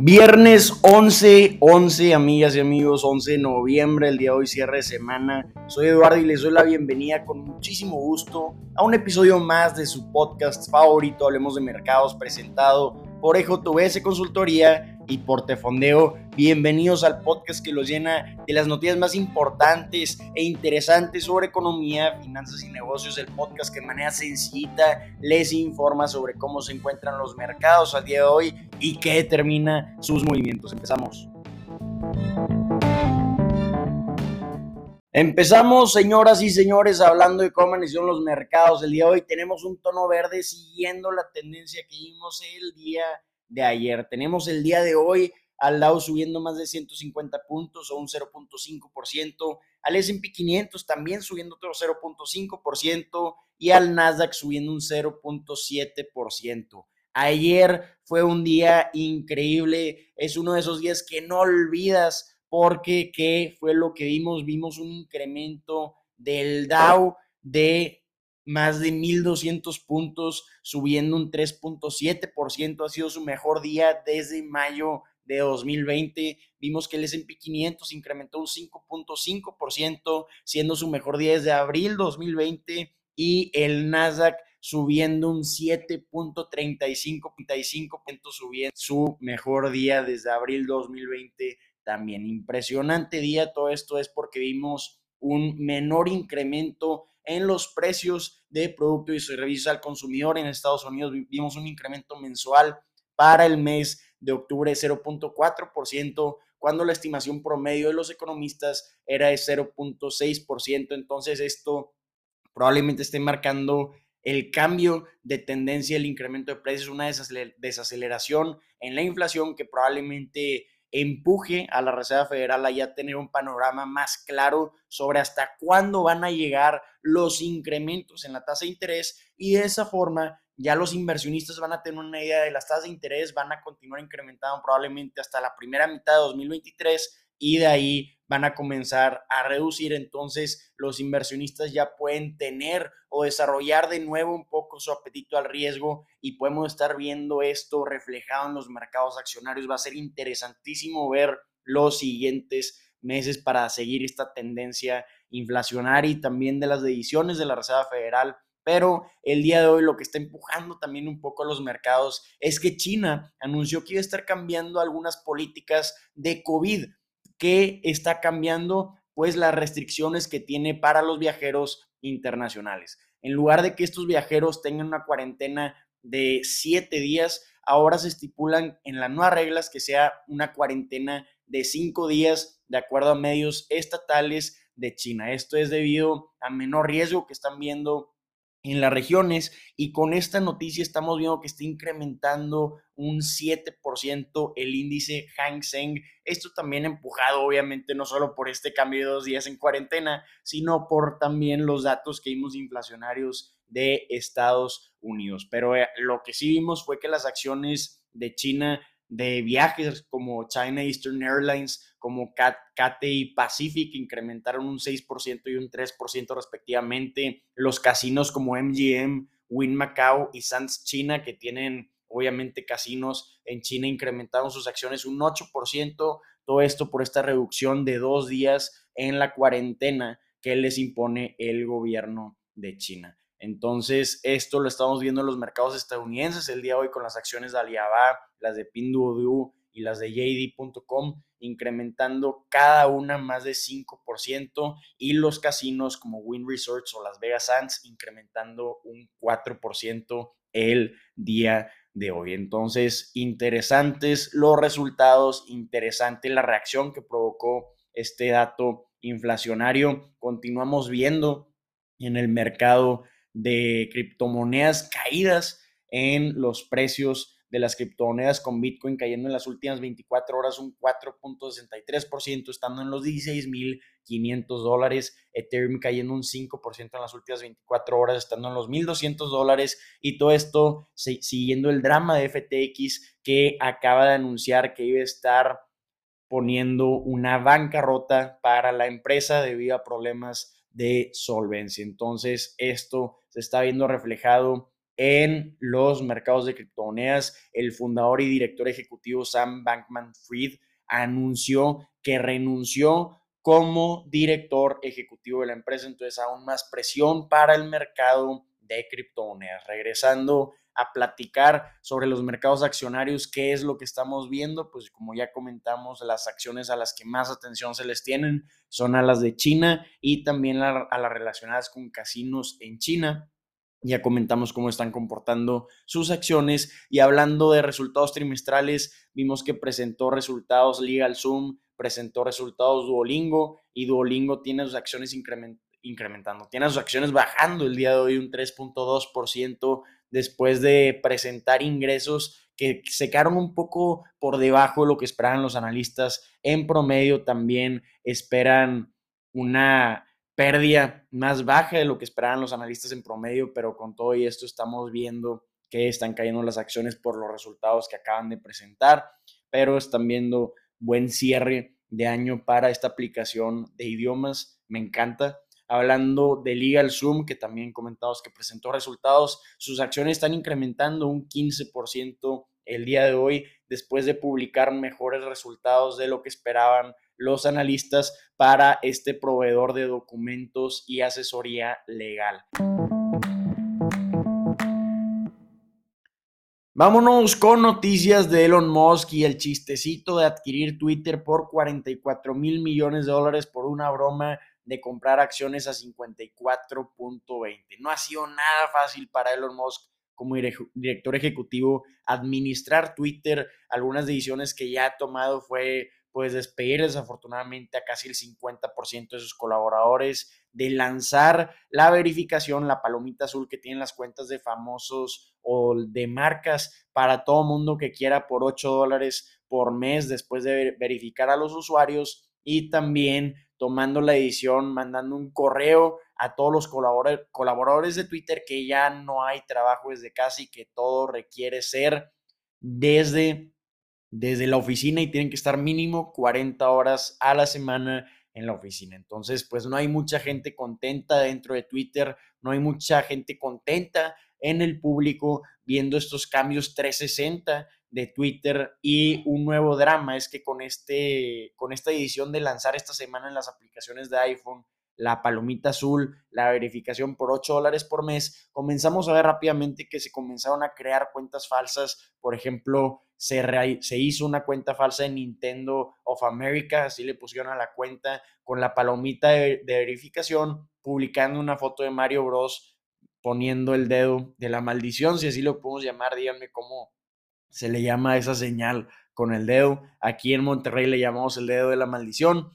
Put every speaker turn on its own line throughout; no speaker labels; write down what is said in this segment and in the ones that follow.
Viernes 11, 11, amigas y amigos, 11 de noviembre, el día de hoy, cierre de semana. Soy Eduardo y les doy la bienvenida con muchísimo gusto a un episodio más de su podcast favorito, Hablemos de Mercados, presentado por EJVS Consultoría y por Tefondeo. Bienvenidos al podcast que los llena de las noticias más importantes e interesantes sobre economía, finanzas y negocios. El podcast que de manera sencillita les informa sobre cómo se encuentran los mercados al día de hoy y qué determina sus movimientos. Empezamos. Empezamos, señoras y señores, hablando de cómo son los mercados. El día de hoy tenemos un tono verde siguiendo la tendencia que vimos el día de ayer. Tenemos el día de hoy al Dow subiendo más de 150 puntos o un 0.5%, al S&P 500 también subiendo otro 0.5% y al Nasdaq subiendo un 0.7%. Ayer fue un día increíble, es uno de esos días que no olvidas porque ¿qué fue lo que vimos? Vimos un incremento del Dow de más de 1.200 puntos, subiendo un 3.7%. Ha sido su mejor día desde mayo de 2020. Vimos que el S&P 500 incrementó un 5.5%, siendo su mejor día desde abril 2020 y el Nasdaq subiendo un 7.35%, subiendo su mejor día desde abril 2020 también. Impresionante día, todo esto es porque vimos un menor incremento en los precios de productos y servicios al consumidor. En Estados Unidos vimos un incremento mensual para el mes de octubre de 0.4%, cuando la estimación promedio de los economistas era de 0.6%. Entonces esto probablemente esté marcando el cambio de tendencia, el incremento de precios, una desaceleración en la inflación que probablemente empuje a la Reserva Federal a ya tener un panorama más claro sobre hasta cuándo van a llegar los incrementos en la tasa de interés y de esa forma ya los inversionistas van a tener una idea de las tasas de interés, van a continuar incrementando probablemente hasta la primera mitad de 2023 y de ahí van a comenzar a reducir. Entonces los inversionistas ya pueden tener o desarrollar de nuevo un poco su apetito al riesgo y podemos estar viendo esto reflejado en los mercados accionarios. Va a ser interesantísimo ver los siguientes meses para seguir esta tendencia inflacionaria y también de las decisiones de la Reserva Federal. Pero el día de hoy lo que está empujando también un poco a los mercados es que China anunció que iba a estar cambiando algunas políticas de COVID que está cambiando pues las restricciones que tiene para los viajeros internacionales. En lugar de que estos viajeros tengan una cuarentena de siete días, ahora se estipulan en las nuevas reglas que sea una cuarentena de cinco días de acuerdo a medios estatales de China. Esto es debido a menor riesgo que están viendo en las regiones y con esta noticia estamos viendo que está incrementando un 7% el índice Hang Seng. Esto también empujado obviamente no solo por este cambio de dos días en cuarentena, sino por también los datos que vimos inflacionarios de Estados Unidos. Pero eh, lo que sí vimos fue que las acciones de China de viajes como China Eastern Airlines, como KTI Pacific, incrementaron un 6% y un 3% respectivamente. Los casinos como MGM, Win Macau y Sands China, que tienen obviamente casinos en China, incrementaron sus acciones un 8%. Todo esto por esta reducción de dos días en la cuarentena que les impone el gobierno de China. Entonces, esto lo estamos viendo en los mercados estadounidenses el día de hoy con las acciones de Alibaba, las de Pinduoduo y las de JD.com, incrementando cada una más de 5% y los casinos como Win Resorts o Las Vegas Sands incrementando un 4% el día de hoy. Entonces, interesantes los resultados, interesante la reacción que provocó este dato inflacionario. Continuamos viendo en el mercado de criptomonedas caídas en los precios de las criptomonedas con Bitcoin cayendo en las últimas 24 horas un 4.63%, estando en los 16.500 dólares, Ethereum cayendo un 5% en las últimas 24 horas, estando en los 1.200 dólares y todo esto siguiendo el drama de FTX que acaba de anunciar que iba a estar poniendo una bancarrota para la empresa debido a problemas de solvencia. Entonces, esto está viendo reflejado en los mercados de criptomonedas. El fundador y director ejecutivo Sam Bankman Fried anunció que renunció como director ejecutivo de la empresa, entonces aún más presión para el mercado de criptomonedas. Regresando a platicar sobre los mercados accionarios, qué es lo que estamos viendo, pues como ya comentamos, las acciones a las que más atención se les tienen son a las de China y también a las relacionadas con casinos en China. Ya comentamos cómo están comportando sus acciones y hablando de resultados trimestrales, vimos que presentó resultados LegalZoom, presentó resultados Duolingo y Duolingo tiene sus acciones incrementando, tiene sus acciones bajando el día de hoy un 3.2% después de presentar ingresos que se quedaron un poco por debajo de lo que esperaban los analistas. En promedio también esperan una pérdida más baja de lo que esperaban los analistas en promedio, pero con todo y esto estamos viendo que están cayendo las acciones por los resultados que acaban de presentar, pero están viendo buen cierre de año para esta aplicación de idiomas. Me encanta. Hablando de Legal Zoom, que también comentamos que presentó resultados, sus acciones están incrementando un 15% el día de hoy después de publicar mejores resultados de lo que esperaban los analistas para este proveedor de documentos y asesoría legal. Vámonos con noticias de Elon Musk y el chistecito de adquirir Twitter por 44 mil millones de dólares por una broma de comprar acciones a 54.20. No ha sido nada fácil para Elon Musk como director ejecutivo administrar Twitter. Algunas decisiones que ya ha tomado fue pues despedir desafortunadamente a casi el 50% de sus colaboradores, de lanzar la verificación, la palomita azul que tienen las cuentas de famosos o de marcas para todo mundo que quiera por 8 dólares por mes después de verificar a los usuarios y también tomando la edición, mandando un correo a todos los colaboradores de Twitter que ya no hay trabajo desde casa y que todo requiere ser desde desde la oficina y tienen que estar mínimo 40 horas a la semana en la oficina. Entonces, pues no hay mucha gente contenta dentro de Twitter, no hay mucha gente contenta en el público viendo estos cambios 360 de Twitter y un nuevo drama es que con este con esta edición de lanzar esta semana en las aplicaciones de iPhone la palomita azul, la verificación por 8 dólares por mes, comenzamos a ver rápidamente que se comenzaron a crear cuentas falsas. Por ejemplo, se, se hizo una cuenta falsa en Nintendo of America, así le pusieron a la cuenta con la palomita de, de verificación, publicando una foto de Mario Bros poniendo el dedo de la maldición, si así lo podemos llamar, díganme cómo se le llama esa señal con el dedo. Aquí en Monterrey le llamamos el dedo de la maldición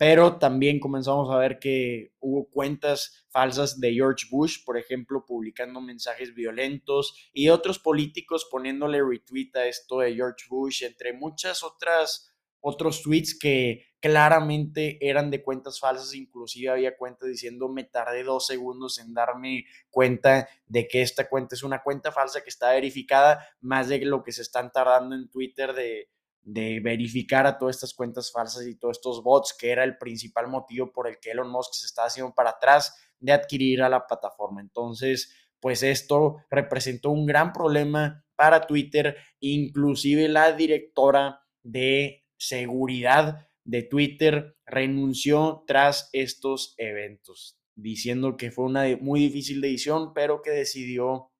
pero también comenzamos a ver que hubo cuentas falsas de George Bush, por ejemplo, publicando mensajes violentos y otros políticos poniéndole retweet a esto de George Bush, entre muchas otras otros tweets que claramente eran de cuentas falsas, inclusive había cuentas diciendo me tardé dos segundos en darme cuenta de que esta cuenta es una cuenta falsa que está verificada, más de lo que se están tardando en Twitter de, de verificar a todas estas cuentas falsas y todos estos bots, que era el principal motivo por el que Elon Musk se estaba haciendo para atrás de adquirir a la plataforma. Entonces, pues esto representó un gran problema para Twitter, inclusive la directora de seguridad de Twitter renunció tras estos eventos, diciendo que fue una muy difícil decisión, pero que decidió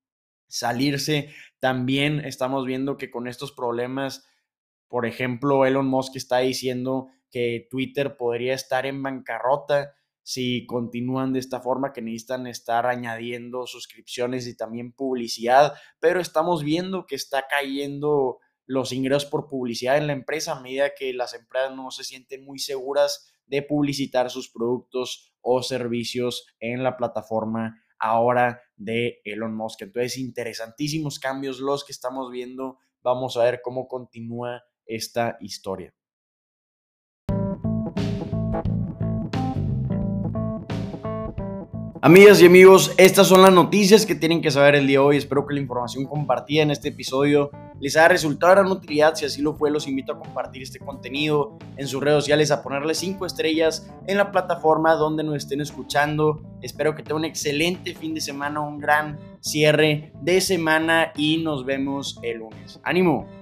salirse. También estamos viendo que con estos problemas por ejemplo, Elon Musk está diciendo que Twitter podría estar en bancarrota si continúan de esta forma, que necesitan estar añadiendo suscripciones y también publicidad, pero estamos viendo que está cayendo los ingresos por publicidad en la empresa a medida que las empresas no se sienten muy seguras de publicitar sus productos o servicios en la plataforma ahora de Elon Musk. Entonces, interesantísimos cambios los que estamos viendo. Vamos a ver cómo continúa esta historia. Amigas y amigos, estas son las noticias que tienen que saber el día de hoy. Espero que la información compartida en este episodio les haya resultado de gran utilidad. Si así lo fue, los invito a compartir este contenido en sus redes sociales, a ponerle 5 estrellas en la plataforma donde nos estén escuchando. Espero que tengan un excelente fin de semana, un gran cierre de semana y nos vemos el lunes. ¡Ánimo!